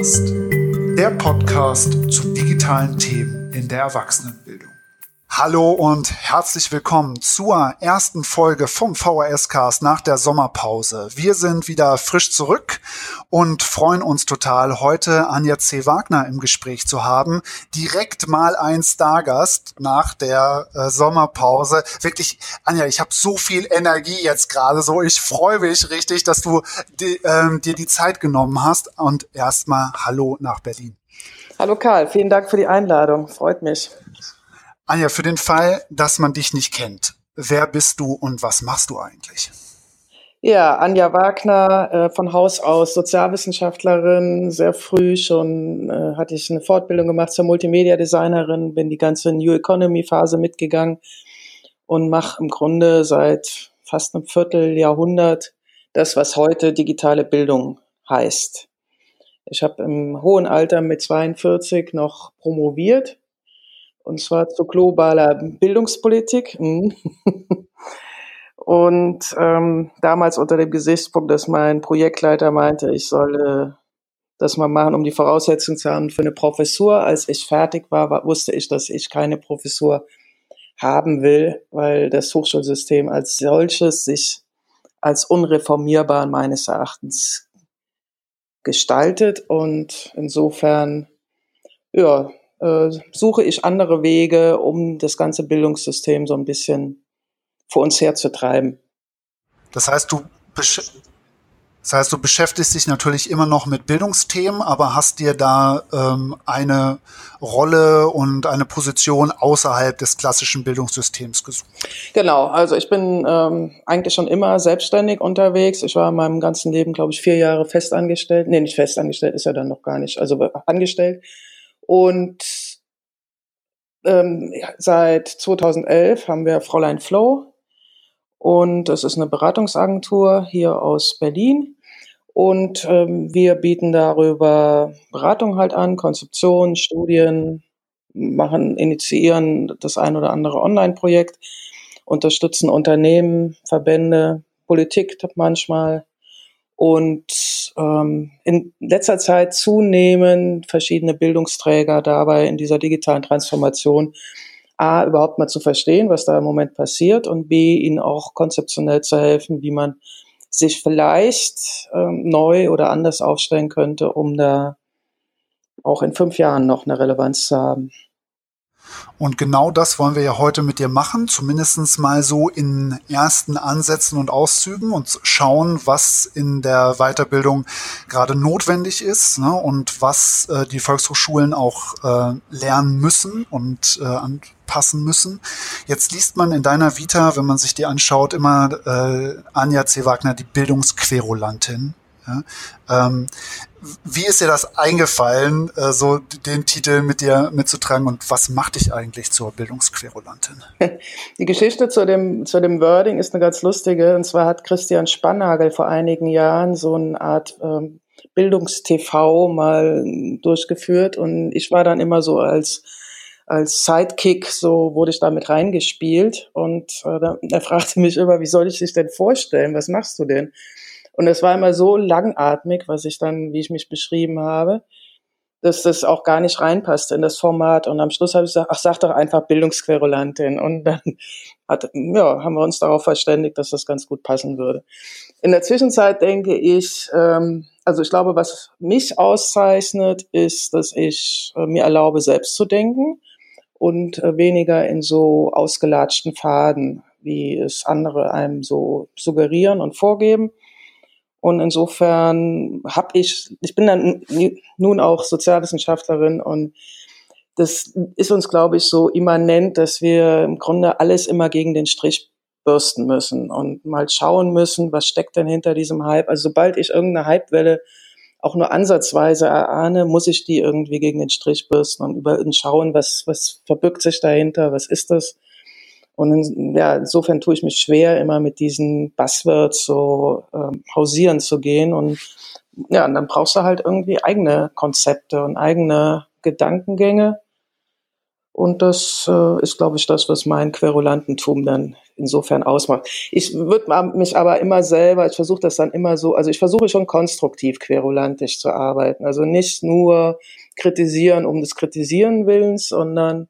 Cast, der Podcast zu digitalen Themen in der Erwachsenenbildung. Hallo und herzlich willkommen zur ersten Folge vom VHS-Cast nach der Sommerpause. Wir sind wieder frisch zurück und freuen uns total, heute Anja C. Wagner im Gespräch zu haben. Direkt mal ein Stargast nach der äh, Sommerpause. Wirklich, Anja, ich habe so viel Energie jetzt gerade so. Ich freue mich richtig, dass du die, ähm, dir die Zeit genommen hast. Und erstmal Hallo nach Berlin. Hallo Karl, vielen Dank für die Einladung. Freut mich. Anja, für den Fall, dass man dich nicht kennt, wer bist du und was machst du eigentlich? Ja, Anja Wagner, äh, von Haus aus Sozialwissenschaftlerin, sehr früh schon äh, hatte ich eine Fortbildung gemacht zur Multimedia-Designerin, bin die ganze New Economy-Phase mitgegangen und mache im Grunde seit fast einem Vierteljahrhundert das, was heute digitale Bildung heißt. Ich habe im hohen Alter mit 42 noch promoviert und zwar zu globaler Bildungspolitik. Mhm. Und ähm, damals unter dem Gesichtspunkt, dass mein Projektleiter meinte, ich solle das mal machen, um die Voraussetzungen zu haben für eine Professur. Als ich fertig war, war, wusste ich, dass ich keine Professur haben will, weil das Hochschulsystem als solches sich als unreformierbar meines Erachtens gestaltet und insofern ja, äh, suche ich andere Wege, um das ganze Bildungssystem so ein bisschen vor uns herzutreiben. Das heißt, du das heißt, du beschäftigst dich natürlich immer noch mit Bildungsthemen, aber hast dir da ähm, eine Rolle und eine Position außerhalb des klassischen Bildungssystems gesucht. Genau, also ich bin ähm, eigentlich schon immer selbstständig unterwegs. Ich war in meinem ganzen Leben, glaube ich, vier Jahre festangestellt. Nee, nicht festangestellt, ist ja dann noch gar nicht, also angestellt und ähm, seit 2011 haben wir Fräulein Flow und das ist eine Beratungsagentur hier aus Berlin. Und ähm, wir bieten darüber Beratung halt an, Konzeption, Studien, machen, initiieren das ein oder andere Online-Projekt, unterstützen Unternehmen, Verbände, Politik manchmal und ähm, in letzter Zeit zunehmend verschiedene Bildungsträger dabei in dieser digitalen Transformation A, überhaupt mal zu verstehen, was da im Moment passiert und B, ihnen auch konzeptionell zu helfen, wie man sich vielleicht ähm, neu oder anders aufstellen könnte, um da auch in fünf Jahren noch eine Relevanz zu haben. Und genau das wollen wir ja heute mit dir machen, zumindest mal so in ersten Ansätzen und Auszügen und schauen, was in der Weiterbildung gerade notwendig ist ne, und was äh, die Volkshochschulen auch äh, lernen müssen und äh, anpassen müssen. Jetzt liest man in deiner Vita, wenn man sich die anschaut, immer äh, Anja C. Wagner, die Bildungsquerulantin. Ja? Ähm, wie ist dir das eingefallen, äh, so den Titel mit dir mitzutragen und was macht dich eigentlich zur Bildungsquerulantin? Die Geschichte zu dem, zu dem Wording ist eine ganz lustige. Und zwar hat Christian Spannagel vor einigen Jahren so eine Art ähm, Bildungstv mal durchgeführt und ich war dann immer so als als Sidekick, so wurde ich damit reingespielt und äh, er fragte mich immer, wie soll ich dich denn vorstellen? Was machst du denn? Und es war immer so langatmig, was ich dann, wie ich mich beschrieben habe, dass das auch gar nicht reinpasste in das Format. Und am Schluss habe ich gesagt, ach, sag doch einfach Bildungsquerulantin. Und dann hat, ja, haben wir uns darauf verständigt, dass das ganz gut passen würde. In der Zwischenzeit denke ich, ähm, also ich glaube, was mich auszeichnet, ist, dass ich äh, mir erlaube, selbst zu denken und äh, weniger in so ausgelatschten Faden, wie es andere einem so suggerieren und vorgeben. Und insofern habe ich, ich bin dann nun auch Sozialwissenschaftlerin und das ist uns, glaube ich, so immanent, dass wir im Grunde alles immer gegen den Strich bürsten müssen und mal schauen müssen, was steckt denn hinter diesem Hype. Also sobald ich irgendeine Hypewelle auch nur ansatzweise erahne, muss ich die irgendwie gegen den Strich bürsten und über schauen, was, was verbirgt sich dahinter, was ist das. Und in, ja, insofern tue ich mich schwer, immer mit diesen Buzzwords so ähm, hausieren zu gehen. Und ja, und dann brauchst du halt irgendwie eigene Konzepte und eigene Gedankengänge. Und das äh, ist, glaube ich, das, was mein Querulantentum dann insofern ausmacht. Ich würde mich aber immer selber, ich versuche das dann immer so, also ich versuche schon konstruktiv querulantisch zu arbeiten. Also nicht nur kritisieren um des Kritisieren Willens, sondern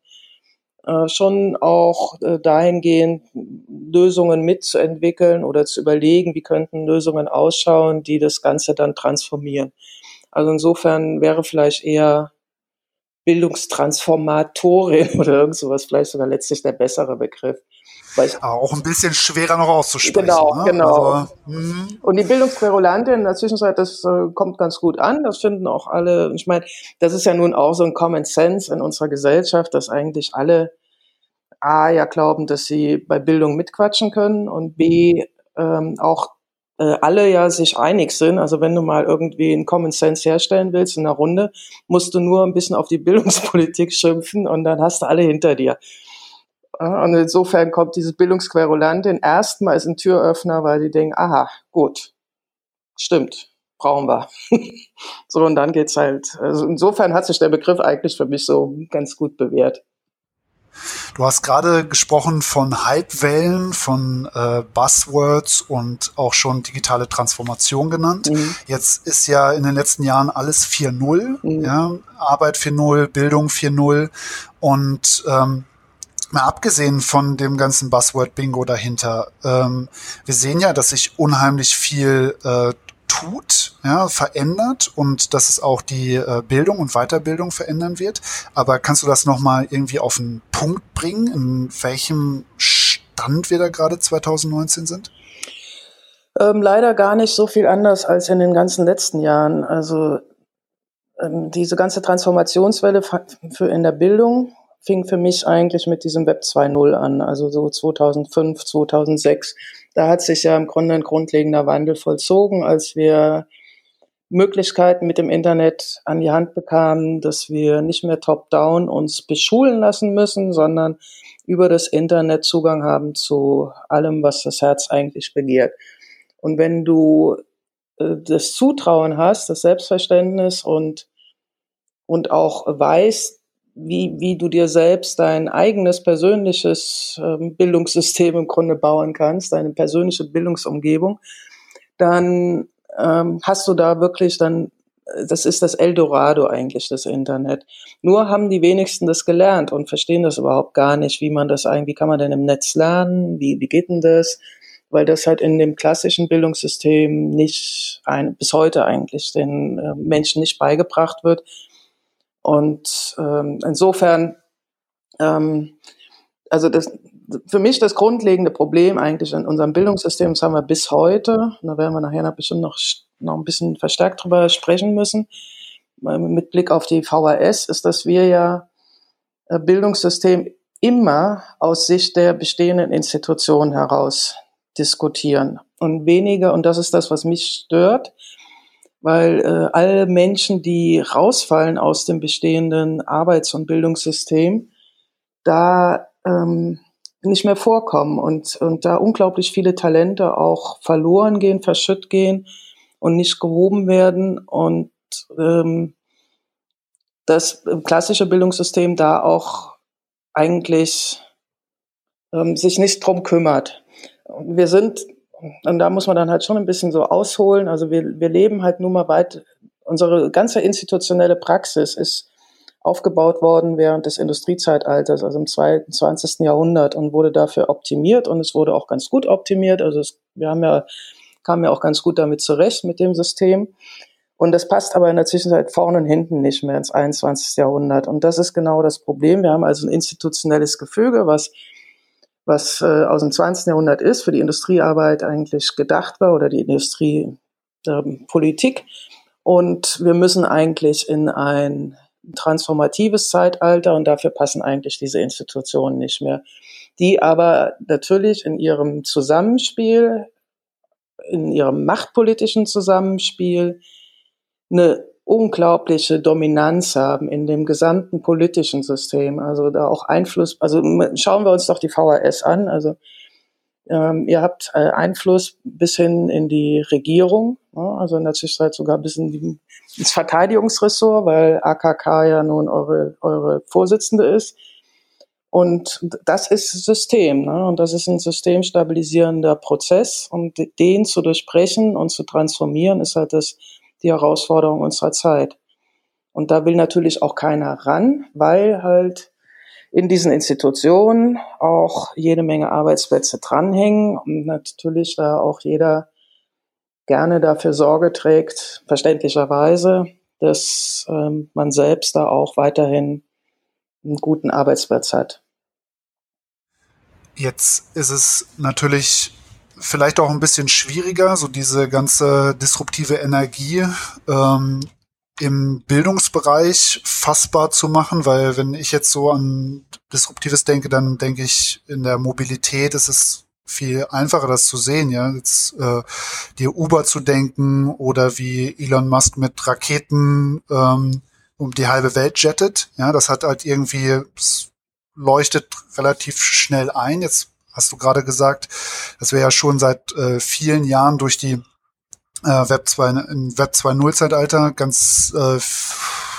äh, schon auch äh, dahingehend Lösungen mitzuentwickeln oder zu überlegen, wie könnten Lösungen ausschauen, die das Ganze dann transformieren. Also insofern wäre vielleicht eher Bildungstransformatorin oder irgend sowas vielleicht sogar letztlich der bessere Begriff. Auch ein bisschen schwerer noch auszusprechen. Genau, ne? genau. Also, hm. und die Bildungsquerulantin in der Zwischenzeit, das äh, kommt ganz gut an. Das finden auch alle. Ich meine, das ist ja nun auch so ein Common Sense in unserer Gesellschaft, dass eigentlich alle A ja glauben, dass sie bei Bildung mitquatschen können und B ähm, auch äh, alle ja sich einig sind. Also wenn du mal irgendwie einen Common Sense herstellen willst in einer Runde, musst du nur ein bisschen auf die Bildungspolitik schimpfen und dann hast du alle hinter dir. Und insofern kommt dieses Bildungsquerulantin erstmal als ein Türöffner, weil die denken, aha, gut, stimmt, brauchen wir. so, und dann geht's halt. Also insofern hat sich der Begriff eigentlich für mich so ganz gut bewährt. Du hast gerade gesprochen von Hypewellen, von äh, Buzzwords und auch schon digitale Transformation genannt. Mhm. Jetzt ist ja in den letzten Jahren alles 4.0, mhm. ja, Arbeit 4.0, Bildung 4.0 und ähm, mal abgesehen von dem ganzen Buzzword-Bingo dahinter, ähm, wir sehen ja, dass sich unheimlich viel äh, tut, ja, verändert und dass es auch die äh, Bildung und Weiterbildung verändern wird. Aber kannst du das nochmal irgendwie auf den Punkt bringen, in welchem Stand wir da gerade 2019 sind? Ähm, leider gar nicht so viel anders als in den ganzen letzten Jahren. Also ähm, diese ganze Transformationswelle für in der Bildung fing für mich eigentlich mit diesem Web 2.0 an, also so 2005, 2006 da hat sich ja im Grunde ein grundlegender Wandel vollzogen, als wir Möglichkeiten mit dem Internet an die Hand bekamen, dass wir nicht mehr top-down uns beschulen lassen müssen, sondern über das Internet Zugang haben zu allem, was das Herz eigentlich begehrt. Und wenn du äh, das Zutrauen hast, das Selbstverständnis und, und auch weißt, wie, wie du dir selbst dein eigenes persönliches ähm, Bildungssystem im Grunde bauen kannst, deine persönliche Bildungsumgebung, dann ähm, hast du da wirklich dann, das ist das Eldorado eigentlich, das Internet. Nur haben die wenigsten das gelernt und verstehen das überhaupt gar nicht, wie man das eigentlich, wie kann man denn im Netz lernen, wie, wie geht denn das? Weil das halt in dem klassischen Bildungssystem nicht ein, bis heute eigentlich den äh, Menschen nicht beigebracht wird und ähm, insofern, ähm, also das, für mich das grundlegende Problem eigentlich in unserem Bildungssystem, das haben wir bis heute, da werden wir nachher bestimmt noch, noch ein bisschen verstärkt drüber sprechen müssen, mit Blick auf die VHS, ist, dass wir ja äh, Bildungssystem immer aus Sicht der bestehenden Institutionen heraus diskutieren. Und weniger, und das ist das, was mich stört, weil äh, alle Menschen, die rausfallen aus dem bestehenden Arbeits- und Bildungssystem, da ähm, nicht mehr vorkommen und, und da unglaublich viele Talente auch verloren gehen, verschütt gehen und nicht gehoben werden und ähm, das klassische Bildungssystem da auch eigentlich ähm, sich nicht drum kümmert. Wir sind und da muss man dann halt schon ein bisschen so ausholen. Also wir, wir leben halt nun mal weit, unsere ganze institutionelle Praxis ist aufgebaut worden während des Industriezeitalters, also im 20. Jahrhundert und wurde dafür optimiert und es wurde auch ganz gut optimiert. Also es, wir haben ja, kamen ja auch ganz gut damit zurecht mit dem System. Und das passt aber in der Zwischenzeit vorne und hinten nicht mehr ins 21. Jahrhundert. Und das ist genau das Problem. Wir haben also ein institutionelles Gefüge, was was äh, aus dem 20. Jahrhundert ist, für die Industriearbeit eigentlich gedacht war oder die Industriepolitik. Ähm, und wir müssen eigentlich in ein transformatives Zeitalter und dafür passen eigentlich diese Institutionen nicht mehr, die aber natürlich in ihrem Zusammenspiel, in ihrem machtpolitischen Zusammenspiel eine unglaubliche Dominanz haben in dem gesamten politischen System. Also da auch Einfluss, also schauen wir uns doch die VHS an. Also ähm, ihr habt äh, Einfluss bis hin in die Regierung, ja, also in der Zwischenzeit sogar bis in die, ins Verteidigungsressort, weil AKK ja nun eure, eure Vorsitzende ist. Und das ist System. Ne? Und das ist ein systemstabilisierender Prozess. Und den zu durchbrechen und zu transformieren, ist halt das, die Herausforderung unserer Zeit. Und da will natürlich auch keiner ran, weil halt in diesen Institutionen auch jede Menge Arbeitsplätze dranhängen und natürlich da auch jeder gerne dafür Sorge trägt, verständlicherweise, dass ähm, man selbst da auch weiterhin einen guten Arbeitsplatz hat. Jetzt ist es natürlich vielleicht auch ein bisschen schwieriger, so diese ganze disruptive Energie ähm, im Bildungsbereich fassbar zu machen, weil wenn ich jetzt so an Disruptives denke, dann denke ich in der Mobilität ist es viel einfacher, das zu sehen, ja, jetzt äh, dir Uber zu denken oder wie Elon Musk mit Raketen ähm, um die halbe Welt jettet, ja, das hat halt irgendwie leuchtet relativ schnell ein. Jetzt hast du gerade gesagt, dass wir ja schon seit äh, vielen Jahren durch die äh, Web 2, im Web 2.0 Zeitalter ganz äh,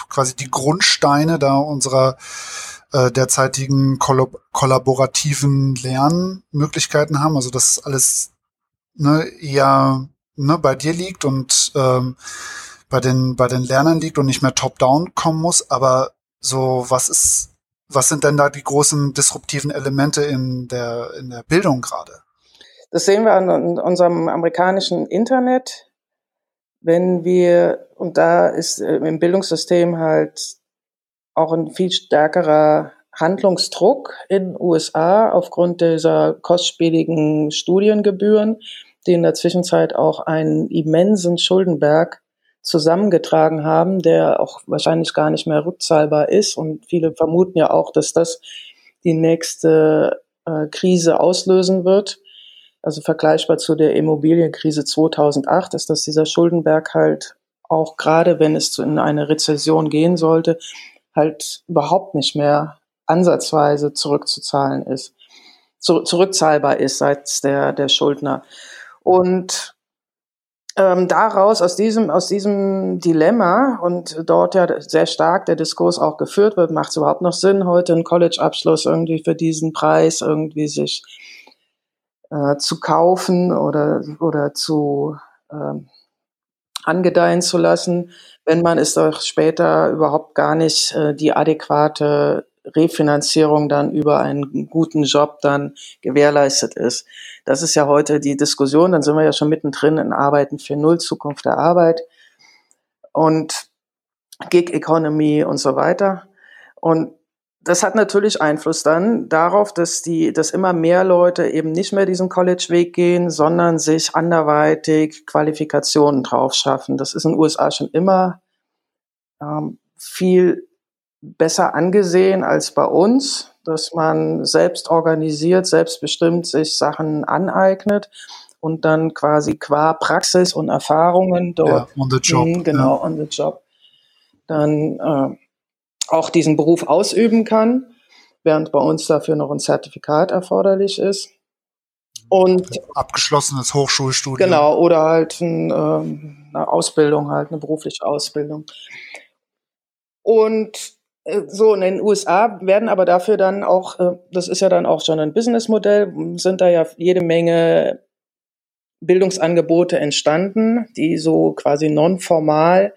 quasi die Grundsteine da unserer äh, derzeitigen kollab kollaborativen Lernmöglichkeiten haben. Also dass alles ne, eher ne, bei dir liegt und ähm, bei den bei den Lernern liegt und nicht mehr top-down kommen muss. Aber so was ist was sind denn da die großen disruptiven Elemente in der in der Bildung gerade? Das sehen wir an unserem amerikanischen Internet wenn wir, und da ist äh, im Bildungssystem halt auch ein viel stärkerer Handlungsdruck in USA aufgrund dieser kostspieligen Studiengebühren, die in der Zwischenzeit auch einen immensen Schuldenberg zusammengetragen haben, der auch wahrscheinlich gar nicht mehr rückzahlbar ist. Und viele vermuten ja auch, dass das die nächste äh, Krise auslösen wird also vergleichbar zu der Immobilienkrise 2008, ist, dass dieser Schuldenberg halt auch gerade, wenn es in eine Rezession gehen sollte, halt überhaupt nicht mehr ansatzweise zurückzuzahlen ist, zu, zurückzahlbar ist seitens der, der Schuldner. Und ähm, daraus, aus diesem, aus diesem Dilemma und dort ja sehr stark der Diskurs auch geführt wird, macht es überhaupt noch Sinn, heute einen College-Abschluss irgendwie für diesen Preis irgendwie sich äh, zu kaufen oder, oder zu ähm, angedeihen zu lassen, wenn man es doch später überhaupt gar nicht äh, die adäquate Refinanzierung dann über einen guten Job dann gewährleistet ist. Das ist ja heute die Diskussion, dann sind wir ja schon mittendrin in Arbeiten für Null, Zukunft der Arbeit und Gig Economy und so weiter. Und das hat natürlich Einfluss dann darauf, dass die, dass immer mehr Leute eben nicht mehr diesen College-Weg gehen, sondern sich anderweitig Qualifikationen drauf schaffen. Das ist in den USA schon immer ähm, viel besser angesehen als bei uns, dass man selbst organisiert, selbstbestimmt sich Sachen aneignet und dann quasi qua Praxis und Erfahrungen dort, ja, on the job, mh, genau, ja. on the job, dann äh, auch diesen Beruf ausüben kann, während bei uns dafür noch ein Zertifikat erforderlich ist. Und abgeschlossenes Hochschulstudium. Genau, oder halt ein, ähm, eine Ausbildung, halt eine berufliche Ausbildung. Und so in den USA werden aber dafür dann auch, äh, das ist ja dann auch schon ein Businessmodell, sind da ja jede Menge Bildungsangebote entstanden, die so quasi nonformal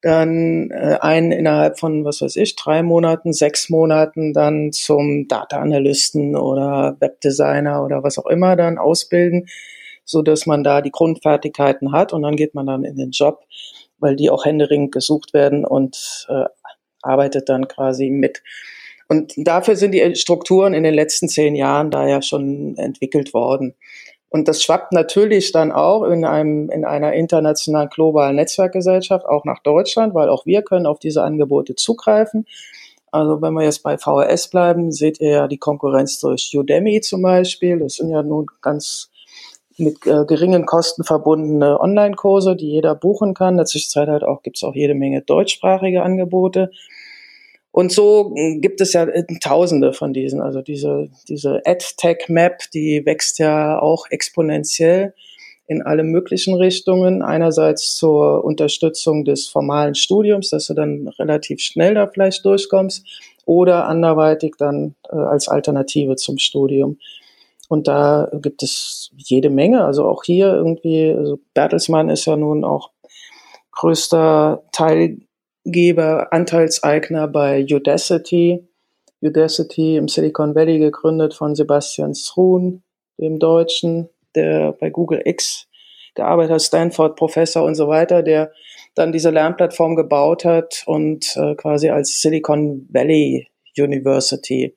dann äh, einen innerhalb von, was weiß ich, drei Monaten, sechs Monaten dann zum Data Analysten oder Webdesigner oder was auch immer dann ausbilden, so dass man da die Grundfertigkeiten hat und dann geht man dann in den Job, weil die auch händeringend gesucht werden und äh, arbeitet dann quasi mit. Und dafür sind die Strukturen in den letzten zehn Jahren da ja schon entwickelt worden. Und das schwappt natürlich dann auch in einem, in einer internationalen globalen Netzwerkgesellschaft auch nach Deutschland, weil auch wir können auf diese Angebote zugreifen. Also wenn wir jetzt bei VHS bleiben, seht ihr ja die Konkurrenz durch Udemy zum Beispiel. Das sind ja nun ganz mit äh, geringen Kosten verbundene Online-Kurse, die jeder buchen kann. In der Zwischenzeit halt auch, gibt's auch jede Menge deutschsprachige Angebote. Und so hm, gibt es ja äh, Tausende von diesen. Also diese, diese AdTech-Map, die wächst ja auch exponentiell in alle möglichen Richtungen. Einerseits zur Unterstützung des formalen Studiums, dass du dann relativ schnell da vielleicht durchkommst. oder anderweitig dann äh, als Alternative zum Studium. Und da gibt es jede Menge. Also auch hier irgendwie, also Bertelsmann ist ja nun auch größter Teilgeber, Anteilseigner bei Udacity. Udacity im Silicon Valley gegründet von Sebastian Srun, dem Deutschen, der bei Google X gearbeitet hat, Stanford-Professor und so weiter, der dann diese Lernplattform gebaut hat und äh, quasi als Silicon Valley University.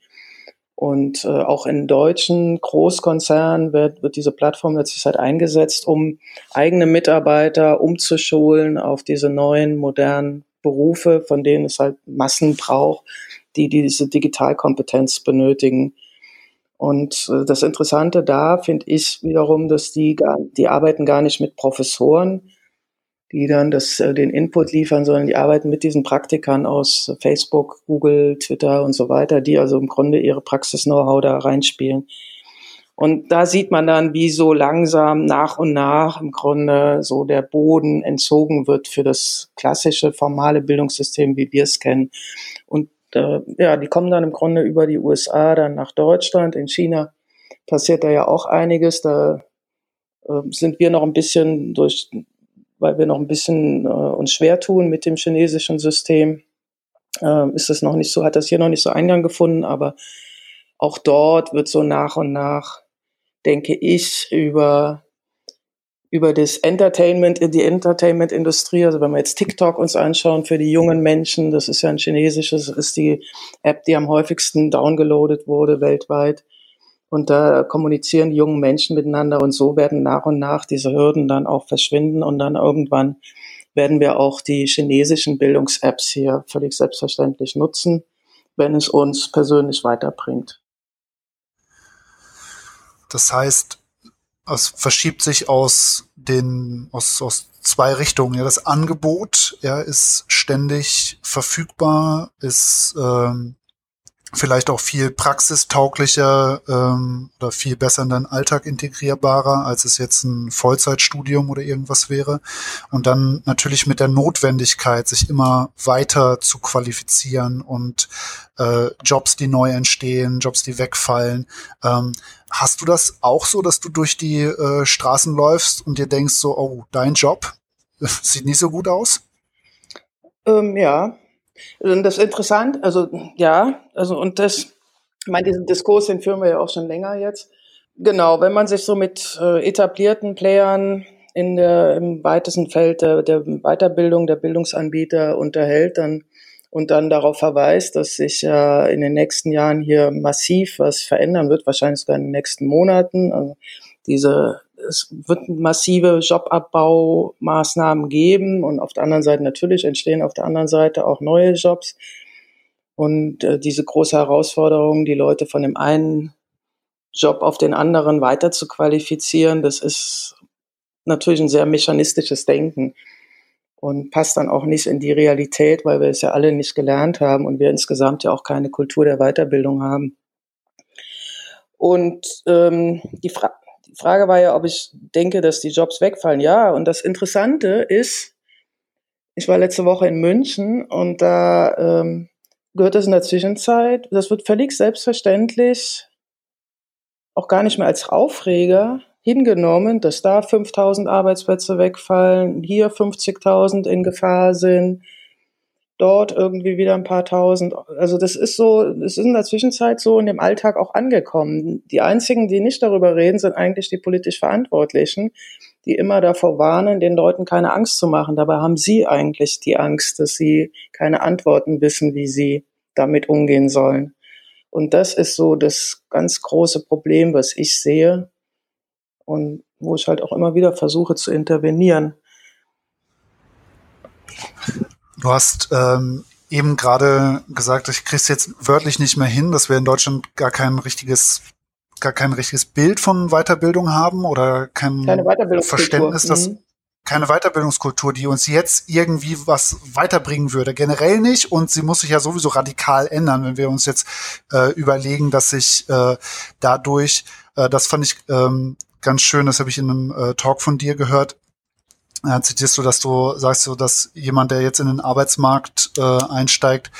Und äh, auch in deutschen Großkonzernen wird, wird diese Plattform letztlich halt eingesetzt, um eigene Mitarbeiter umzuschulen auf diese neuen modernen Berufe, von denen es halt Massen braucht, die diese Digitalkompetenz benötigen. Und äh, das Interessante da finde ich wiederum, dass die, gar, die arbeiten gar nicht mit Professoren, die dann das, äh, den Input liefern, sondern die arbeiten mit diesen Praktikern aus Facebook, Google, Twitter und so weiter, die also im Grunde ihre Praxis-Know-how da reinspielen. Und da sieht man dann, wie so langsam nach und nach im Grunde so der Boden entzogen wird für das klassische formale Bildungssystem, wie wir es kennen. Und äh, ja, die kommen dann im Grunde über die USA dann nach Deutschland. In China passiert da ja auch einiges. Da äh, sind wir noch ein bisschen durch, weil wir noch ein bisschen äh, uns schwer tun mit dem chinesischen System. Äh, ist es noch nicht so, hat das hier noch nicht so Eingang gefunden, aber auch dort wird so nach und nach, denke ich, über über das Entertainment, die Entertainment-Industrie. Also wenn wir jetzt TikTok uns anschauen für die jungen Menschen, das ist ja ein chinesisches, ist die App, die am häufigsten downgeloadet wurde weltweit. Und da kommunizieren die jungen Menschen miteinander und so werden nach und nach diese Hürden dann auch verschwinden und dann irgendwann werden wir auch die chinesischen Bildungs-Apps hier völlig selbstverständlich nutzen, wenn es uns persönlich weiterbringt. Das heißt, es verschiebt sich aus den aus, aus zwei Richtungen. Ja, das Angebot ja, ist ständig verfügbar, ist ähm, vielleicht auch viel praxistauglicher ähm, oder viel besser in deinen Alltag integrierbarer, als es jetzt ein Vollzeitstudium oder irgendwas wäre. Und dann natürlich mit der Notwendigkeit, sich immer weiter zu qualifizieren und äh, Jobs, die neu entstehen, Jobs, die wegfallen. Ähm, hast du das auch so, dass du durch die äh, Straßen läufst und dir denkst so, oh, dein Job sieht nicht so gut aus? Ähm, ja, das ist interessant, also ja, also und das, ich meine, diesen Diskurs, den führen wir ja auch schon länger jetzt. Genau, wenn man sich so mit äh, etablierten Playern in der, im weitesten Feld der, der Weiterbildung, der Bildungsanbieter unterhält, dann und dann darauf verweist, dass sich ja in den nächsten Jahren hier massiv was verändern wird, wahrscheinlich sogar in den nächsten Monaten. Also diese es wird massive Jobabbaumaßnahmen geben und auf der anderen Seite natürlich entstehen auf der anderen Seite auch neue Jobs. Und äh, diese große Herausforderung, die Leute von dem einen Job auf den anderen weiter zu qualifizieren, das ist natürlich ein sehr mechanistisches Denken und passt dann auch nicht in die Realität, weil wir es ja alle nicht gelernt haben und wir insgesamt ja auch keine Kultur der Weiterbildung haben. Und ähm, die Frage, Frage war ja, ob ich denke, dass die Jobs wegfallen. Ja, und das Interessante ist, ich war letzte Woche in München und da ähm, gehört das in der Zwischenzeit, das wird völlig selbstverständlich auch gar nicht mehr als Aufreger hingenommen, dass da 5000 Arbeitsplätze wegfallen, hier 50.000 in Gefahr sind, dort irgendwie wieder ein paar tausend. Also das ist so, es ist in der Zwischenzeit so in dem Alltag auch angekommen. Die einzigen, die nicht darüber reden, sind eigentlich die politisch Verantwortlichen, die immer davor warnen, den Leuten keine Angst zu machen. Dabei haben sie eigentlich die Angst, dass sie keine Antworten wissen, wie sie damit umgehen sollen. Und das ist so das ganz große Problem, was ich sehe und wo ich halt auch immer wieder versuche zu intervenieren. Du hast ähm, eben gerade gesagt, ich krieg's jetzt wörtlich nicht mehr hin, dass wir in Deutschland gar kein richtiges gar kein richtiges Bild von Weiterbildung haben oder kein Verständnis, dass mhm. keine Weiterbildungskultur, die uns jetzt irgendwie was weiterbringen würde. Generell nicht und sie muss sich ja sowieso radikal ändern, wenn wir uns jetzt äh, überlegen, dass sich äh, dadurch, äh, das fand ich ähm, ganz schön, das habe ich in einem äh, Talk von dir gehört, äh, zitierst du, dass du sagst, so, dass jemand, der jetzt in den Arbeitsmarkt äh, einsteigt,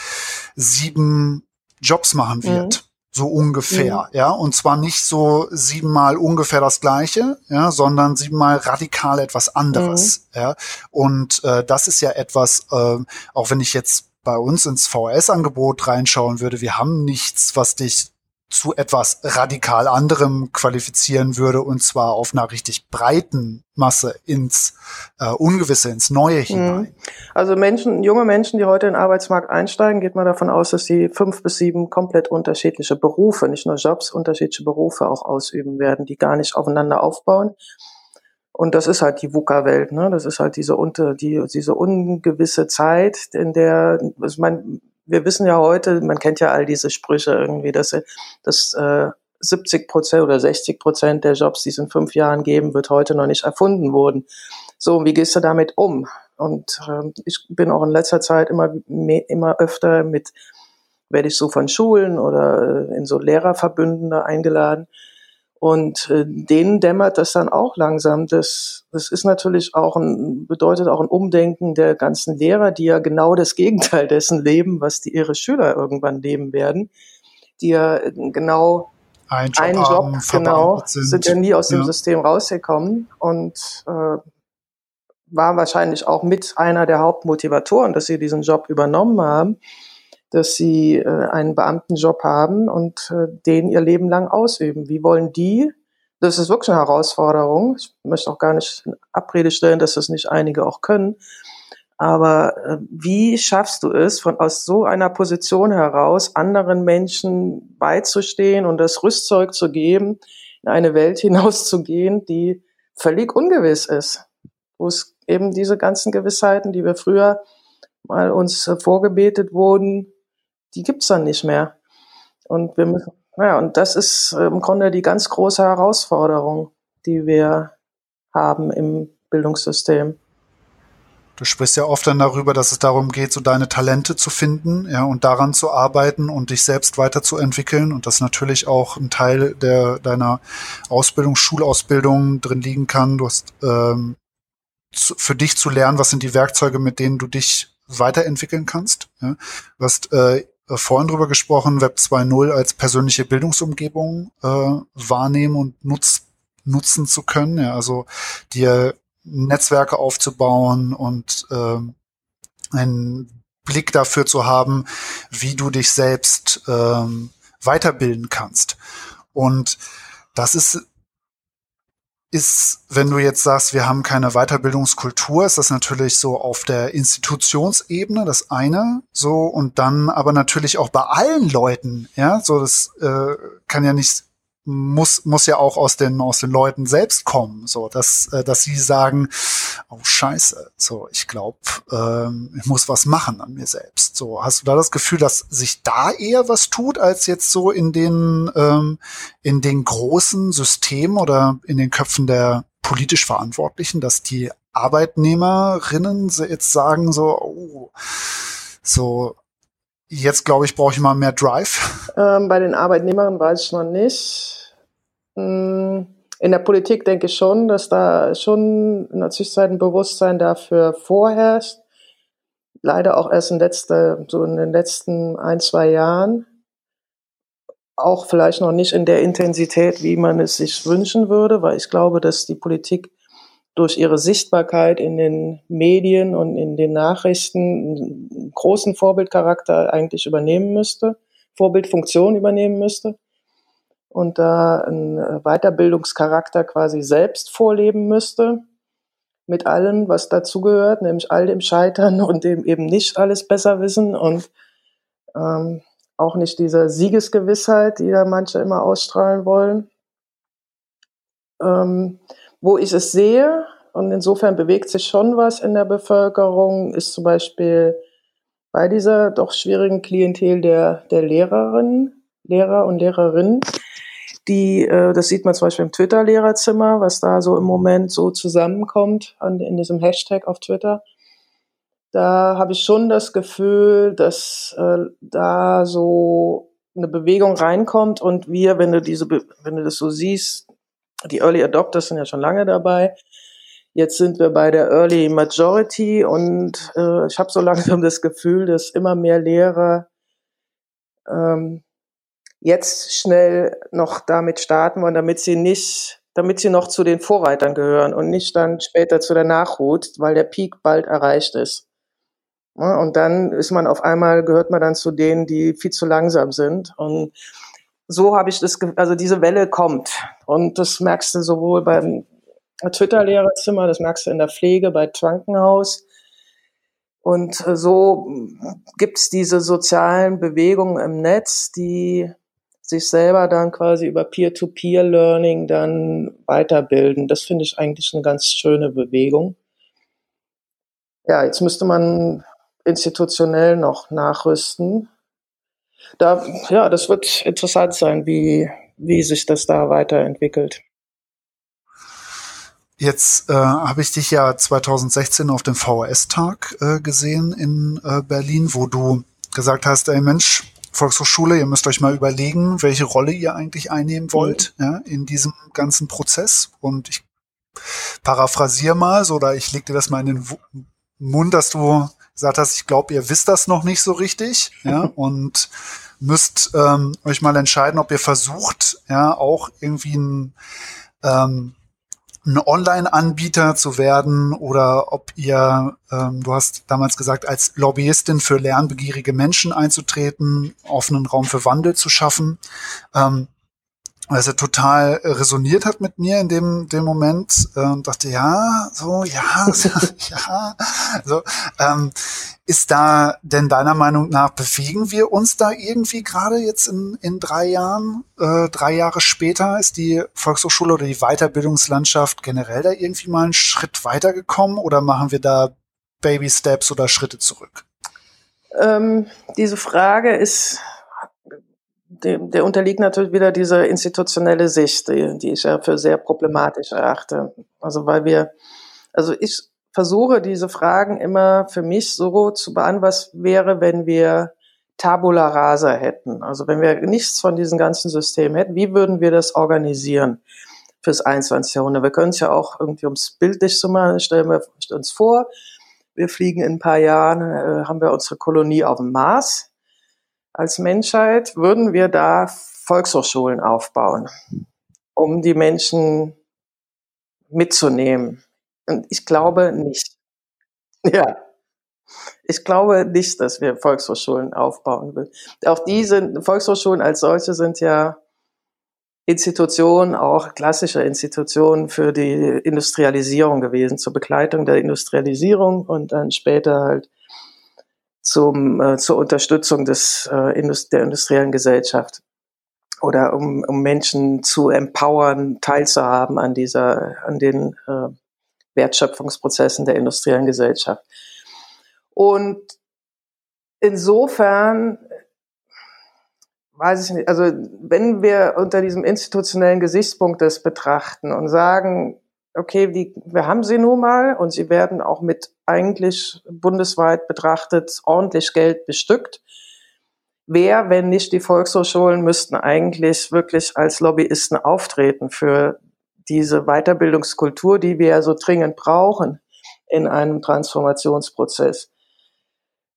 sieben Jobs machen wird. Mhm. So ungefähr, mhm. ja. Und zwar nicht so siebenmal ungefähr das Gleiche, ja, sondern siebenmal radikal etwas anderes, mhm. ja. Und äh, das ist ja etwas, äh, auch wenn ich jetzt bei uns ins VHS-Angebot reinschauen würde, wir haben nichts, was dich zu etwas radikal anderem qualifizieren würde und zwar auf einer richtig breiten Masse ins äh, Ungewisse, ins Neue mhm. hinein. Also Menschen, junge Menschen, die heute in den Arbeitsmarkt einsteigen, geht man davon aus, dass sie fünf bis sieben komplett unterschiedliche Berufe, nicht nur Jobs, unterschiedliche Berufe auch ausüben werden, die gar nicht aufeinander aufbauen. Und das ist halt die VUCA-Welt, ne? Das ist halt diese unter, die, diese ungewisse Zeit, in der, also mein, wir wissen ja heute, man kennt ja all diese Sprüche irgendwie, dass, dass äh, 70 Prozent oder 60 Prozent der Jobs, die es in fünf Jahren geben wird, heute noch nicht erfunden wurden. So, wie gehst du damit um? Und äh, ich bin auch in letzter Zeit immer, mehr, immer öfter mit, werde ich so von Schulen oder äh, in so Lehrerverbünden da eingeladen. Und äh, denen dämmert das dann auch langsam. Das, das ist natürlich auch ein, bedeutet auch ein Umdenken der ganzen Lehrer, die ja genau das Gegenteil dessen leben, was die ihre Schüler irgendwann leben werden, die ja genau ein Job, einen Job genau, sind. sind ja nie aus dem System rausgekommen und äh, war wahrscheinlich auch mit einer der Hauptmotivatoren, dass sie diesen Job übernommen haben dass sie äh, einen Beamtenjob haben und äh, den ihr Leben lang ausüben. Wie wollen die? Das ist wirklich eine Herausforderung. Ich möchte auch gar nicht in Abrede stellen, dass das nicht einige auch können. Aber äh, wie schaffst du es, von aus so einer Position heraus anderen Menschen beizustehen und das Rüstzeug zu geben, in eine Welt hinauszugehen, die völlig ungewiss ist, wo es eben diese ganzen Gewissheiten, die wir früher mal uns äh, vorgebetet wurden, die gibt's dann nicht mehr. Und wir müssen, ja, und das ist im Grunde die ganz große Herausforderung, die wir haben im Bildungssystem. Du sprichst ja oft dann darüber, dass es darum geht, so deine Talente zu finden, ja, und daran zu arbeiten und dich selbst weiterzuentwickeln und das natürlich auch ein Teil der deiner Ausbildung, Schulausbildung drin liegen kann. Du hast ähm, zu, für dich zu lernen, was sind die Werkzeuge, mit denen du dich weiterentwickeln kannst. Ja. Du hast äh, äh, vorhin drüber gesprochen, Web 2.0 als persönliche Bildungsumgebung äh, wahrnehmen und nutz, nutzen zu können. Ja, also dir Netzwerke aufzubauen und äh, einen Blick dafür zu haben, wie du dich selbst ähm, weiterbilden kannst. Und das ist ist, wenn du jetzt sagst, wir haben keine Weiterbildungskultur, ist das natürlich so auf der Institutionsebene das eine, so und dann aber natürlich auch bei allen Leuten, ja, so das äh, kann ja nicht muss muss ja auch aus den aus den Leuten selbst kommen, so dass äh, dass sie sagen, oh Scheiße, so ich glaube, ähm, ich muss was machen an mir selbst. So hast du da das Gefühl, dass sich da eher was tut als jetzt so in den ähm, in den großen Systemen oder in den Köpfen der politisch Verantwortlichen, dass die Arbeitnehmerinnen jetzt sagen so, oh, so Jetzt glaube ich, brauche ich mal mehr Drive. Ähm, bei den Arbeitnehmern weiß ich noch nicht. Hm, in der Politik denke ich schon, dass da schon in der Zwischenzeit ein Bewusstsein dafür vorherrscht. Leider auch erst in, letzter, so in den letzten ein, zwei Jahren. Auch vielleicht noch nicht in der Intensität, wie man es sich wünschen würde, weil ich glaube, dass die Politik durch ihre Sichtbarkeit in den Medien und in den Nachrichten einen großen Vorbildcharakter eigentlich übernehmen müsste, Vorbildfunktion übernehmen müsste und da einen Weiterbildungscharakter quasi selbst vorleben müsste mit allem, was dazugehört, nämlich all dem Scheitern und dem eben nicht alles besser wissen und ähm, auch nicht dieser Siegesgewissheit, die da manche immer ausstrahlen wollen. Ähm, wo ich es sehe, und insofern bewegt sich schon was in der Bevölkerung, ist zum Beispiel bei dieser doch schwierigen Klientel der, der Lehrerinnen, Lehrer und Lehrerinnen, die, äh, das sieht man zum Beispiel im Twitter-Lehrerzimmer, was da so im Moment so zusammenkommt an, in diesem Hashtag auf Twitter. Da habe ich schon das Gefühl, dass äh, da so eine Bewegung reinkommt und wir, wenn du diese, wenn du das so siehst, die Early Adopters sind ja schon lange dabei. Jetzt sind wir bei der Early Majority und äh, ich habe so langsam das Gefühl, dass immer mehr Lehrer ähm, jetzt schnell noch damit starten wollen, damit sie nicht, damit sie noch zu den Vorreitern gehören und nicht dann später zu der Nachhut, weil der Peak bald erreicht ist. Ja, und dann ist man auf einmal, gehört man dann zu denen, die viel zu langsam sind. Und so habe ich das, also diese Welle kommt. Und das merkst du sowohl beim Twitter-Lehrerzimmer, das merkst du in der Pflege, bei Krankenhaus. Und äh, so gibt's diese sozialen Bewegungen im Netz, die sich selber dann quasi über Peer-to-Peer-Learning dann weiterbilden. Das finde ich eigentlich eine ganz schöne Bewegung. Ja, jetzt müsste man institutionell noch nachrüsten. Da, ja, das wird interessant sein, wie, wie sich das da weiterentwickelt. Jetzt äh, habe ich dich ja 2016 auf dem VHS-Tag äh, gesehen in äh, Berlin, wo du gesagt hast, ey Mensch, Volkshochschule, ihr müsst euch mal überlegen, welche Rolle ihr eigentlich einnehmen mhm. wollt mhm. ja, in diesem ganzen Prozess. Und ich paraphrasiere mal, so, oder ich leg dir das mal in den Mund, dass du gesagt hast, ich glaube, ihr wisst das noch nicht so richtig, ja, und müsst ähm, euch mal entscheiden, ob ihr versucht, ja, auch irgendwie ein ähm, ein Online-Anbieter zu werden oder ob ihr, ähm, du hast damals gesagt, als Lobbyistin für lernbegierige Menschen einzutreten, offenen Raum für Wandel zu schaffen. Ähm, weil er total resoniert hat mit mir in dem, dem Moment äh, dachte, ja, so, ja, so, ja, so. Ähm, ist da denn deiner Meinung nach, bewegen wir uns da irgendwie gerade jetzt in, in drei Jahren, äh, drei Jahre später, ist die Volkshochschule oder die Weiterbildungslandschaft generell da irgendwie mal einen Schritt weitergekommen oder machen wir da Baby Steps oder Schritte zurück? Ähm, diese Frage ist dem, der unterliegt natürlich wieder diese institutionelle Sicht, die, die ich ja für sehr problematisch erachte. Also weil wir, also ich versuche diese Fragen immer für mich so zu beantworten, was wäre, wenn wir Tabula rasa hätten. Also wenn wir nichts von diesen ganzen Systemen hätten, wie würden wir das organisieren fürs 21. Jahrhundert? Wir können es ja auch irgendwie ums bildlich zu machen, stellen wir uns vor, wir fliegen in ein paar Jahren, äh, haben wir unsere Kolonie auf dem Mars als Menschheit, würden wir da Volkshochschulen aufbauen, um die Menschen mitzunehmen. Und ich glaube nicht. Ja. Ich glaube nicht, dass wir Volkshochschulen aufbauen will. Auch diese Volkshochschulen als solche sind ja Institutionen, auch klassische Institutionen für die Industrialisierung gewesen, zur Begleitung der Industrialisierung und dann später halt zum, äh, zur Unterstützung des, äh, Indust der industriellen Gesellschaft oder um, um Menschen zu empowern, teilzuhaben an dieser, an den äh, Wertschöpfungsprozessen der industriellen Gesellschaft. Und insofern weiß ich nicht, also wenn wir unter diesem institutionellen Gesichtspunkt das betrachten und sagen, okay, die, wir haben sie nun mal und sie werden auch mit eigentlich bundesweit betrachtet ordentlich Geld bestückt. Wer, wenn nicht die Volkshochschulen, müssten eigentlich wirklich als Lobbyisten auftreten für diese Weiterbildungskultur, die wir ja so dringend brauchen in einem Transformationsprozess.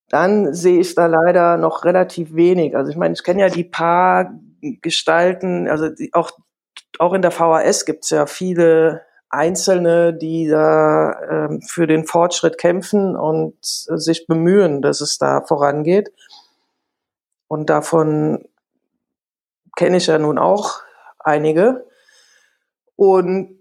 Dann sehe ich da leider noch relativ wenig. Also ich meine, ich kenne ja die paar Gestalten, also die, auch, auch in der VHS gibt es ja viele Einzelne, die da ähm, für den Fortschritt kämpfen und äh, sich bemühen, dass es da vorangeht. Und davon kenne ich ja nun auch einige. Und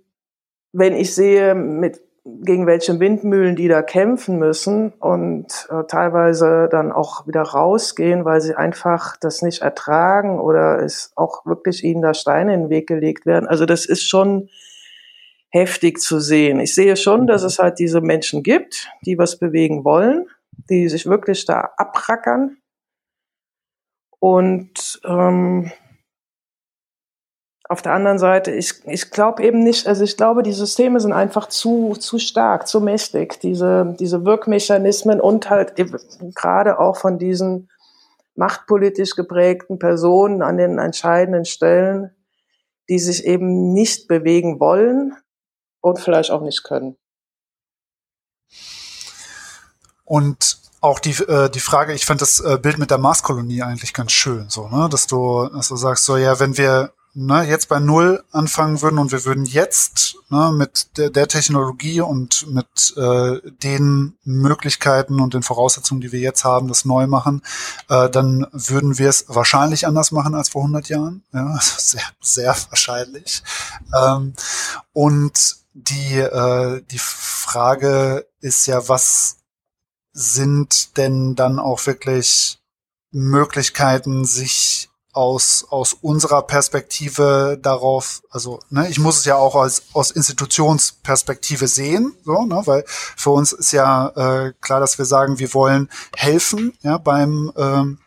wenn ich sehe, mit, gegen welche Windmühlen die da kämpfen müssen und äh, teilweise dann auch wieder rausgehen, weil sie einfach das nicht ertragen oder es auch wirklich ihnen da Steine in den Weg gelegt werden. Also das ist schon heftig zu sehen. Ich sehe schon, dass es halt diese Menschen gibt, die was bewegen wollen, die sich wirklich da abrackern. Und ähm, auf der anderen Seite, ich, ich glaube eben nicht, also ich glaube, die Systeme sind einfach zu, zu stark, zu mächtig, diese, diese Wirkmechanismen und halt gerade auch von diesen machtpolitisch geprägten Personen an den entscheidenden Stellen, die sich eben nicht bewegen wollen, und vielleicht auch nicht können. Und auch die, äh, die Frage, ich fand das äh, Bild mit der Marskolonie eigentlich ganz schön, so, ne, dass du, dass du sagst, so, ja, wenn wir ne, jetzt bei Null anfangen würden und wir würden jetzt ne, mit der, der Technologie und mit äh, den Möglichkeiten und den Voraussetzungen, die wir jetzt haben, das neu machen, äh, dann würden wir es wahrscheinlich anders machen als vor 100 Jahren. Ja, also sehr, sehr wahrscheinlich. Ähm, und die, äh, die Frage ist ja, was sind denn dann auch wirklich Möglichkeiten, sich aus, aus unserer Perspektive darauf, also ne, ich muss es ja auch als aus Institutionsperspektive sehen, so, ne, weil für uns ist ja äh, klar, dass wir sagen, wir wollen helfen, ja, beim ähm,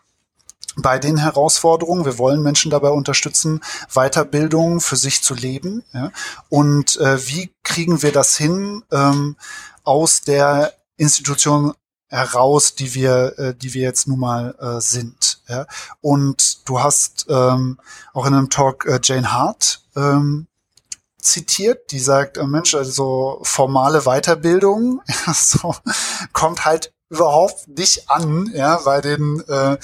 bei den Herausforderungen. Wir wollen Menschen dabei unterstützen, Weiterbildung für sich zu leben. Ja? Und äh, wie kriegen wir das hin ähm, aus der Institution heraus, die wir, äh, die wir jetzt nun mal äh, sind. Ja? Und du hast ähm, auch in einem Talk äh, Jane Hart ähm, zitiert, die sagt, äh, Mensch, also formale Weiterbildung so, kommt halt überhaupt nicht an, ja, bei den äh,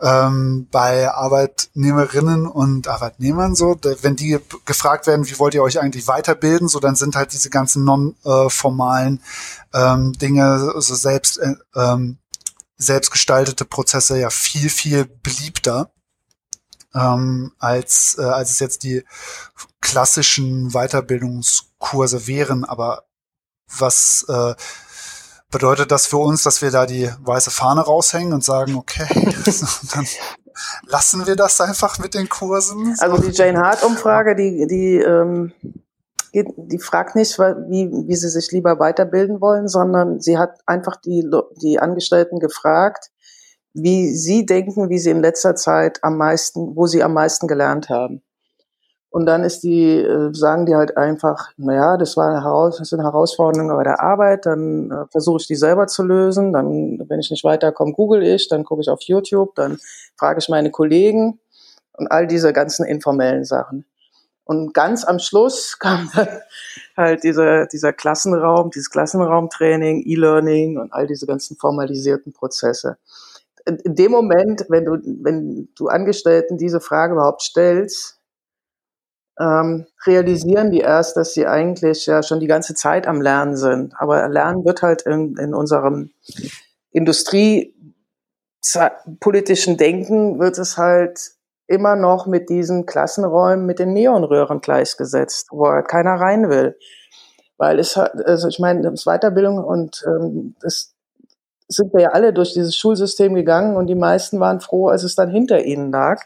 ähm, bei Arbeitnehmerinnen und Arbeitnehmern so, wenn die gefragt werden, wie wollt ihr euch eigentlich weiterbilden, so dann sind halt diese ganzen non-formalen ähm, Dinge, also selbst äh, ähm, selbstgestaltete Prozesse ja viel viel beliebter ähm, als äh, als es jetzt die klassischen Weiterbildungskurse wären, aber was äh, bedeutet das für uns, dass wir da die weiße Fahne raushängen und sagen, okay, dann lassen wir das einfach mit den Kursen? Also die Jane Hart-Umfrage, die, die, ähm, die fragt nicht, wie, wie sie sich lieber weiterbilden wollen, sondern sie hat einfach die, die Angestellten gefragt, wie sie denken, wie sie in letzter Zeit am meisten, wo sie am meisten gelernt haben. Und dann ist die, äh, sagen die halt einfach, naja, das war eine, Heraus das sind Herausforderungen bei der Arbeit, dann äh, versuche ich die selber zu lösen, dann, wenn ich nicht weiterkomme, google ich, dann gucke ich auf YouTube, dann frage ich meine Kollegen und all diese ganzen informellen Sachen. Und ganz am Schluss kam dann halt dieser, dieser Klassenraum, dieses Klassenraumtraining, E-Learning und all diese ganzen formalisierten Prozesse. In dem Moment, wenn du, wenn du Angestellten diese Frage überhaupt stellst, ähm, realisieren die erst, dass sie eigentlich ja schon die ganze Zeit am Lernen sind. Aber Lernen wird halt in, in unserem industriepolitischen Denken wird es halt immer noch mit diesen Klassenräumen, mit den Neonröhren gleichgesetzt, wo halt keiner rein will. Weil es hat, also ich meine, das Weiterbildung und ähm, das sind wir ja alle durch dieses Schulsystem gegangen und die meisten waren froh, als es dann hinter ihnen lag.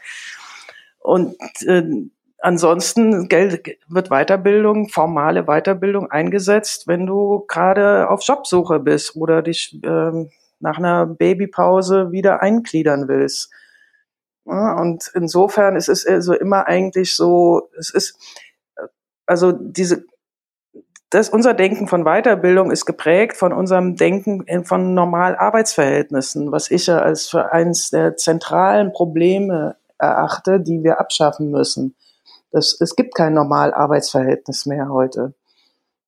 Und äh, Ansonsten Geld, wird Weiterbildung, formale Weiterbildung eingesetzt, wenn du gerade auf Jobsuche bist oder dich ähm, nach einer Babypause wieder eingliedern willst. Ja, und insofern ist es also immer eigentlich so, es ist, also diese, das, unser Denken von Weiterbildung ist geprägt von unserem Denken von normal Arbeitsverhältnissen, was ich ja als für eines der zentralen Probleme erachte, die wir abschaffen müssen. Das, es gibt kein normal Arbeitsverhältnis mehr heute.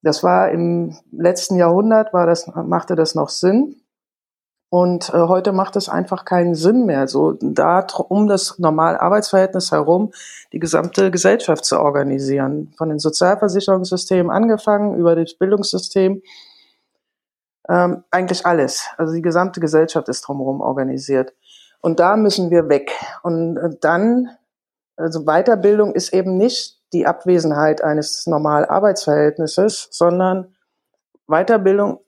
Das war im letzten Jahrhundert, war das, machte das noch Sinn. Und äh, heute macht es einfach keinen Sinn mehr, so da um das normale Arbeitsverhältnis herum die gesamte Gesellschaft zu organisieren. Von den Sozialversicherungssystemen angefangen, über das Bildungssystem, ähm, eigentlich alles. Also die gesamte Gesellschaft ist drumherum organisiert. Und da müssen wir weg. Und äh, dann also Weiterbildung ist eben nicht die Abwesenheit eines normalen Arbeitsverhältnisses, sondern Weiterbildung,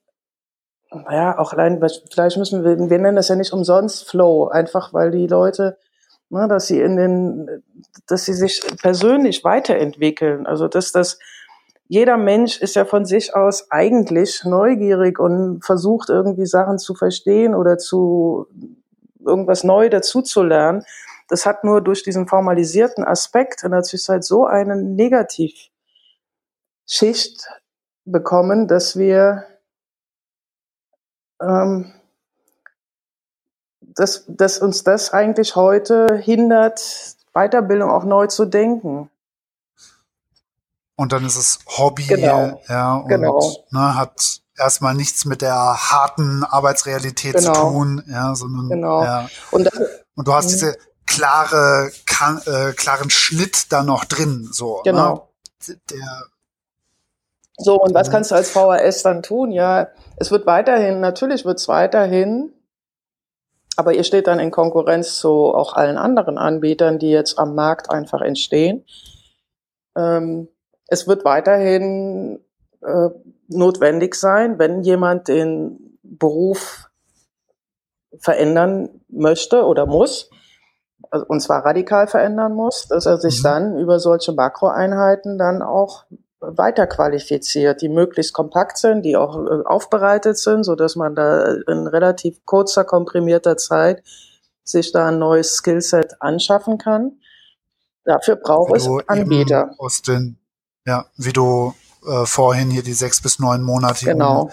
ja, auch allein, vielleicht müssen wir, wir nennen das ja nicht umsonst Flow, einfach weil die Leute, ne, dass sie in den, dass sie sich persönlich weiterentwickeln. Also, dass das, jeder Mensch ist ja von sich aus eigentlich neugierig und versucht irgendwie Sachen zu verstehen oder zu irgendwas neu dazuzulernen. Das hat nur durch diesen formalisierten Aspekt in der Zwischenzeit so eine Negativschicht bekommen, dass wir ähm, dass, dass uns das eigentlich heute hindert, Weiterbildung auch neu zu denken. Und dann ist es Hobby, genau. ja, und genau. ne, hat erstmal nichts mit der harten Arbeitsrealität genau. zu tun, ja, sondern genau. ja. Und, das, und du hast mhm. diese klare, kann, äh, klaren Schnitt da noch drin, so. Ne? Genau. Ne? Der, so, und was kannst du als VHS dann tun? Ja, es wird weiterhin, natürlich wird es weiterhin, aber ihr steht dann in Konkurrenz zu auch allen anderen Anbietern, die jetzt am Markt einfach entstehen. Ähm, es wird weiterhin äh, notwendig sein, wenn jemand den Beruf verändern möchte oder muss, und zwar radikal verändern muss, dass er sich mhm. dann über solche Makroeinheiten dann auch weiterqualifiziert, die möglichst kompakt sind, die auch äh, aufbereitet sind, so dass man da in relativ kurzer, komprimierter Zeit sich da ein neues Skillset anschaffen kann. Dafür braucht es Anbieter. Aus den, ja, wie du äh, vorhin hier die sechs bis neun Monate genau.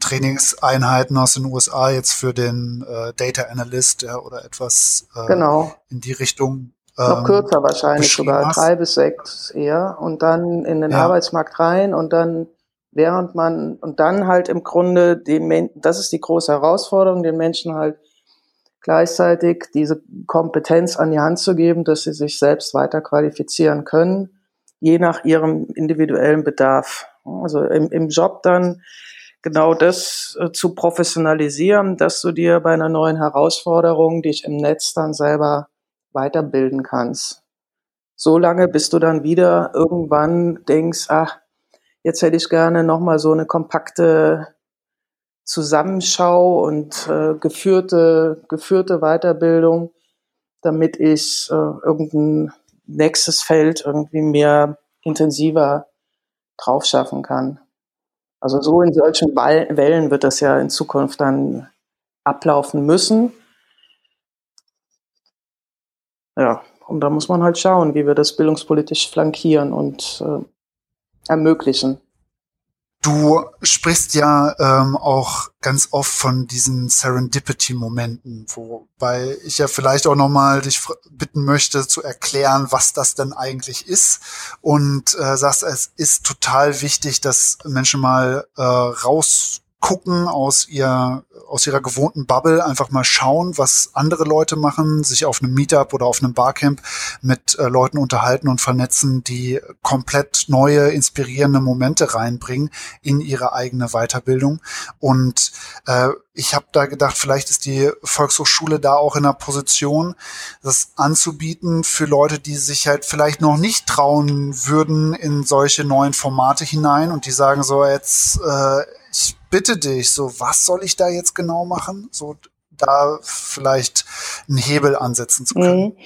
Trainingseinheiten aus den USA jetzt für den äh, Data Analyst ja, oder etwas äh, genau. in die Richtung. Ähm, Noch kürzer wahrscheinlich, sogar hast. drei bis sechs eher. Und dann in den ja. Arbeitsmarkt rein und dann während man und dann halt im Grunde den Menschen, das ist die große Herausforderung, den Menschen halt gleichzeitig diese Kompetenz an die Hand zu geben, dass sie sich selbst weiter qualifizieren können je nach ihrem individuellen Bedarf. Also im, im Job dann genau das äh, zu professionalisieren, dass du dir bei einer neuen Herausforderung dich im Netz dann selber weiterbilden kannst. So lange, bis du dann wieder irgendwann denkst, ach, jetzt hätte ich gerne nochmal so eine kompakte Zusammenschau und äh, geführte, geführte Weiterbildung, damit ich äh, irgendein nächstes Feld irgendwie mehr intensiver drauf schaffen kann. Also so in solchen Wellen wird das ja in Zukunft dann ablaufen müssen. Ja, und da muss man halt schauen, wie wir das bildungspolitisch flankieren und äh, ermöglichen. Du sprichst ja ähm, auch ganz oft von diesen Serendipity-Momenten, wobei ich ja vielleicht auch nochmal dich bitten möchte zu erklären, was das denn eigentlich ist. Und äh, sagst, es ist total wichtig, dass Menschen mal äh, raus gucken aus ihr aus ihrer gewohnten Bubble, einfach mal schauen, was andere Leute machen, sich auf einem Meetup oder auf einem Barcamp mit äh, Leuten unterhalten und vernetzen, die komplett neue, inspirierende Momente reinbringen in ihre eigene Weiterbildung. Und äh, ich habe da gedacht, vielleicht ist die Volkshochschule da auch in der Position, das anzubieten für Leute, die sich halt vielleicht noch nicht trauen würden in solche neuen Formate hinein und die sagen so, jetzt äh, ich bitte dich, so was soll ich da jetzt genau machen? So da vielleicht einen Hebel ansetzen zu können. Mhm.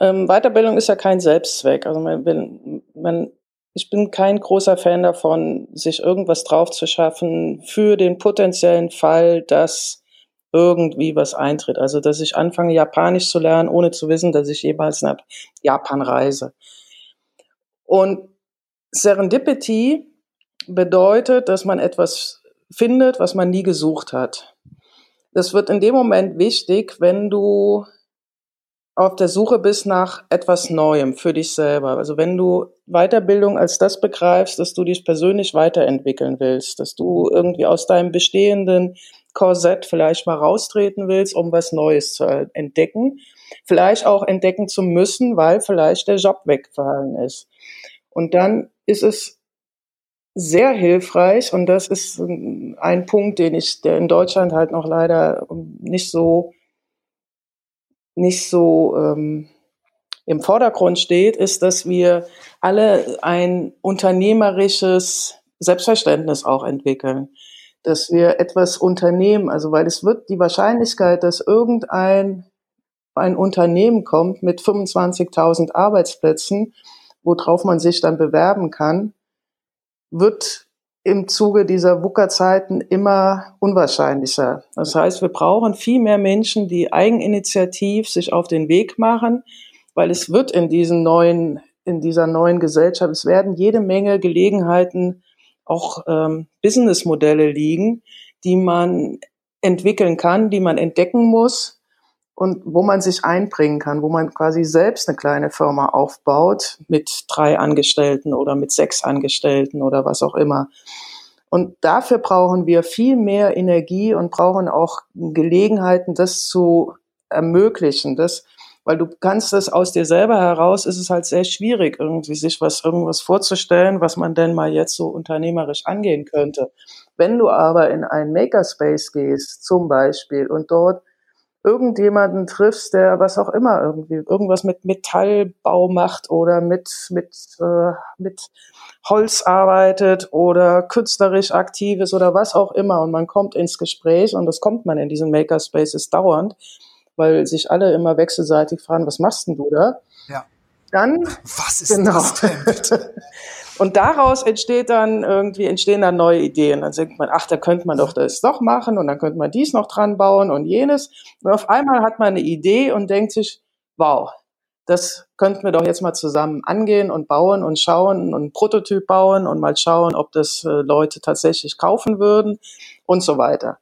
Ähm, Weiterbildung ist ja kein Selbstzweck. Also man, man, ich bin kein großer Fan davon, sich irgendwas drauf zu schaffen für den potenziellen Fall, dass irgendwie was eintritt. Also dass ich anfange, Japanisch zu lernen, ohne zu wissen, dass ich jemals nach Japan reise. Und Serendipity bedeutet, dass man etwas findet, was man nie gesucht hat. Das wird in dem Moment wichtig, wenn du auf der Suche bist nach etwas Neuem für dich selber. Also wenn du Weiterbildung als das begreifst, dass du dich persönlich weiterentwickeln willst, dass du irgendwie aus deinem bestehenden Korsett vielleicht mal raustreten willst, um was Neues zu entdecken. Vielleicht auch entdecken zu müssen, weil vielleicht der Job weggefallen ist. Und dann ist es sehr hilfreich und das ist ein Punkt, den ich, der in Deutschland halt noch leider nicht so nicht so ähm, im Vordergrund steht, ist, dass wir alle ein unternehmerisches Selbstverständnis auch entwickeln, dass wir etwas unternehmen, also weil es wird die Wahrscheinlichkeit, dass irgendein ein Unternehmen kommt mit 25.000 Arbeitsplätzen, worauf man sich dann bewerben kann, wird im Zuge dieser VUCA-Zeiten immer unwahrscheinlicher. Das heißt, wir brauchen viel mehr Menschen, die eigeninitiativ sich auf den Weg machen, weil es wird in diesen neuen, in dieser neuen Gesellschaft, es werden jede Menge Gelegenheiten, auch ähm, Businessmodelle liegen, die man entwickeln kann, die man entdecken muss und wo man sich einbringen kann, wo man quasi selbst eine kleine Firma aufbaut mit drei Angestellten oder mit sechs Angestellten oder was auch immer. Und dafür brauchen wir viel mehr Energie und brauchen auch Gelegenheiten, das zu ermöglichen. Das, weil du kannst das aus dir selber heraus, ist es halt sehr schwierig, irgendwie sich was, irgendwas vorzustellen, was man denn mal jetzt so unternehmerisch angehen könnte. Wenn du aber in einen Makerspace gehst, zum Beispiel, und dort irgendjemanden triffst, der was auch immer irgendwie, irgendwas mit Metallbau macht oder mit, mit, äh, mit Holz arbeitet oder künstlerisch aktiv ist oder was auch immer und man kommt ins Gespräch und das kommt man in diesen Makerspaces dauernd, weil sich alle immer wechselseitig fragen, was machst denn du da? Ja. Dann, was ist genau. das denn? Und daraus entsteht dann irgendwie, entstehen dann neue Ideen. Dann denkt man, ach, da könnte man doch das doch machen und dann könnte man dies noch dran bauen und jenes. Und auf einmal hat man eine Idee und denkt sich, wow, das könnten wir doch jetzt mal zusammen angehen und bauen und schauen und einen Prototyp bauen und mal schauen, ob das äh, Leute tatsächlich kaufen würden und so weiter.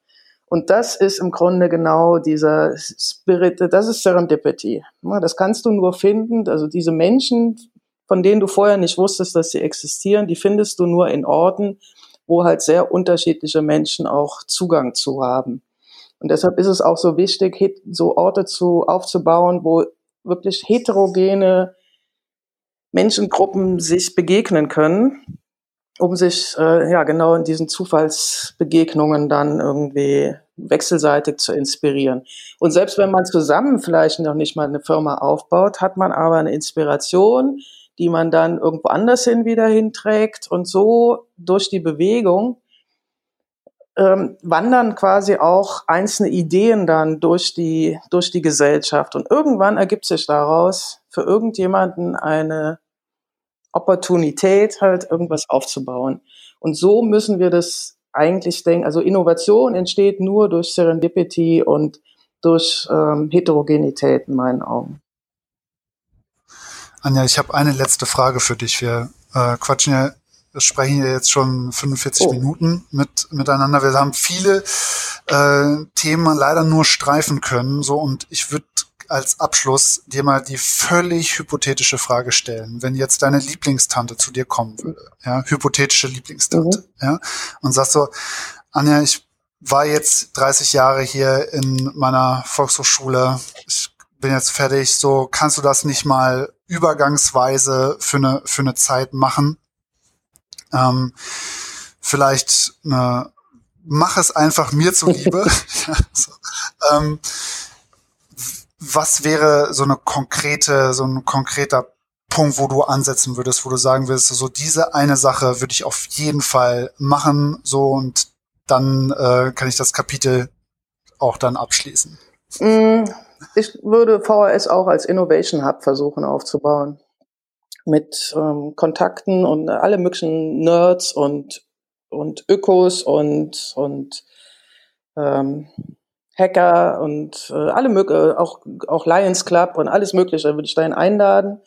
Und das ist im Grunde genau dieser Spirit, das ist Serendipity. Das kannst du nur finden, also diese Menschen, von denen du vorher nicht wusstest, dass sie existieren, die findest du nur in Orten, wo halt sehr unterschiedliche Menschen auch Zugang zu haben. Und deshalb ist es auch so wichtig, so Orte zu, aufzubauen, wo wirklich heterogene Menschengruppen sich begegnen können um sich äh, ja genau in diesen Zufallsbegegnungen dann irgendwie wechselseitig zu inspirieren. Und selbst wenn man zusammen vielleicht noch nicht mal eine Firma aufbaut, hat man aber eine Inspiration, die man dann irgendwo anders hin wieder hinträgt und so durch die Bewegung ähm, wandern quasi auch einzelne Ideen dann durch die durch die Gesellschaft und irgendwann ergibt sich daraus für irgendjemanden eine Opportunität, halt irgendwas aufzubauen. Und so müssen wir das eigentlich denken. Also Innovation entsteht nur durch Serendipity und durch ähm, Heterogenität in meinen Augen. Anja, ich habe eine letzte Frage für dich. Wir äh, quatschen ja, wir sprechen ja jetzt schon 45 oh. Minuten mit, miteinander. Wir haben viele äh, Themen leider nur streifen können. So und ich würde als Abschluss dir mal die völlig hypothetische Frage stellen, wenn jetzt deine Lieblingstante zu dir kommen würde, ja, hypothetische Lieblingstante, mhm. ja, und sagst so, Anja, ich war jetzt 30 Jahre hier in meiner Volkshochschule, ich bin jetzt fertig, so kannst du das nicht mal übergangsweise für eine, für eine Zeit machen? Ähm, vielleicht eine, mach es einfach mir zuliebe. so, ähm, was wäre so eine konkrete, so ein konkreter Punkt, wo du ansetzen würdest, wo du sagen würdest, so diese eine Sache würde ich auf jeden Fall machen, so und dann äh, kann ich das Kapitel auch dann abschließen. Mm, ich würde VHS auch als Innovation Hub versuchen aufzubauen. Mit ähm, Kontakten und alle möglichen Nerds und, und Ökos und, und ähm, Hacker und äh, alle möglichen, auch, auch Lions Club und alles Mögliche würde ich dahin einladen,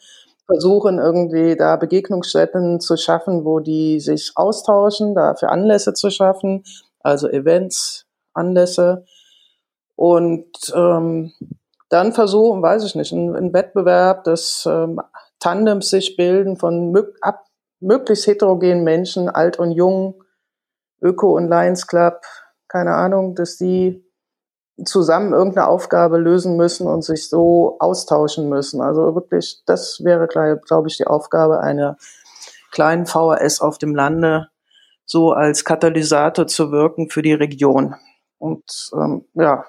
versuchen irgendwie da Begegnungsstätten zu schaffen, wo die sich austauschen, dafür Anlässe zu schaffen, also Events, Anlässe und ähm, dann versuchen, weiß ich nicht, ein, ein Wettbewerb, dass ähm, Tandems sich bilden von mö ab, möglichst heterogenen Menschen, alt und jung, Öko und Lions Club, keine Ahnung, dass die zusammen irgendeine Aufgabe lösen müssen und sich so austauschen müssen. Also wirklich, das wäre, glaube ich, die Aufgabe einer kleinen VHS auf dem Lande, so als Katalysator zu wirken für die Region. Und ähm, ja,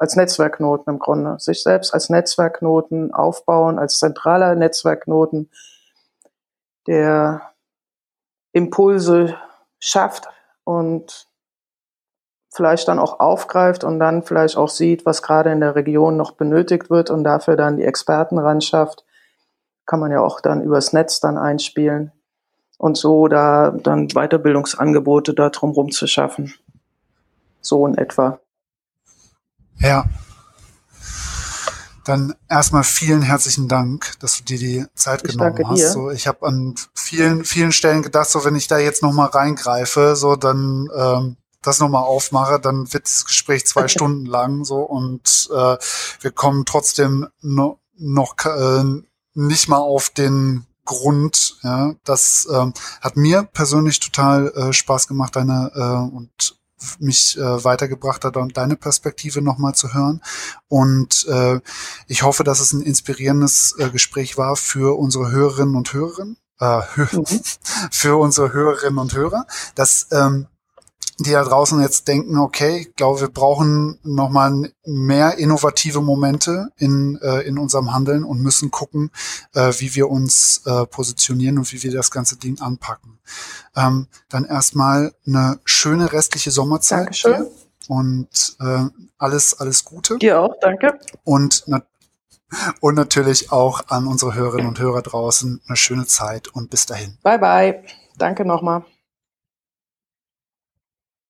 als Netzwerkknoten im Grunde. Sich selbst als Netzwerkknoten aufbauen, als zentraler Netzwerkknoten, der Impulse schafft und vielleicht dann auch aufgreift und dann vielleicht auch sieht, was gerade in der Region noch benötigt wird und dafür dann die Experten ran schafft. Kann man ja auch dann übers Netz dann einspielen und so da dann Weiterbildungsangebote da drumherum zu schaffen. So in etwa. Ja. Dann erstmal vielen herzlichen Dank, dass du dir die Zeit ich genommen hast. Dir. So, ich habe an vielen, vielen Stellen gedacht, so wenn ich da jetzt nochmal reingreife, so dann ähm, das nochmal aufmache, dann wird das Gespräch zwei Stunden lang so und äh, wir kommen trotzdem no, noch äh, nicht mal auf den Grund. Ja, das ähm, hat mir persönlich total äh, Spaß gemacht, deine äh, und mich äh, weitergebracht hat und deine Perspektive nochmal zu hören. Und äh, ich hoffe, dass es ein inspirierendes äh, Gespräch war für unsere Hörerinnen und Hörer. Äh, mhm. für unsere Hörerinnen und Hörer, dass ähm, die da draußen jetzt denken, okay, ich glaube, wir brauchen nochmal mehr innovative Momente in, äh, in unserem Handeln und müssen gucken, äh, wie wir uns äh, positionieren und wie wir das ganze Ding anpacken. Ähm, dann erstmal eine schöne restliche Sommerzeit Dankeschön. Hier und äh, alles, alles Gute. Dir auch, danke. Und, na und natürlich auch an unsere Hörerinnen und Hörer draußen eine schöne Zeit und bis dahin. Bye, bye. Danke nochmal.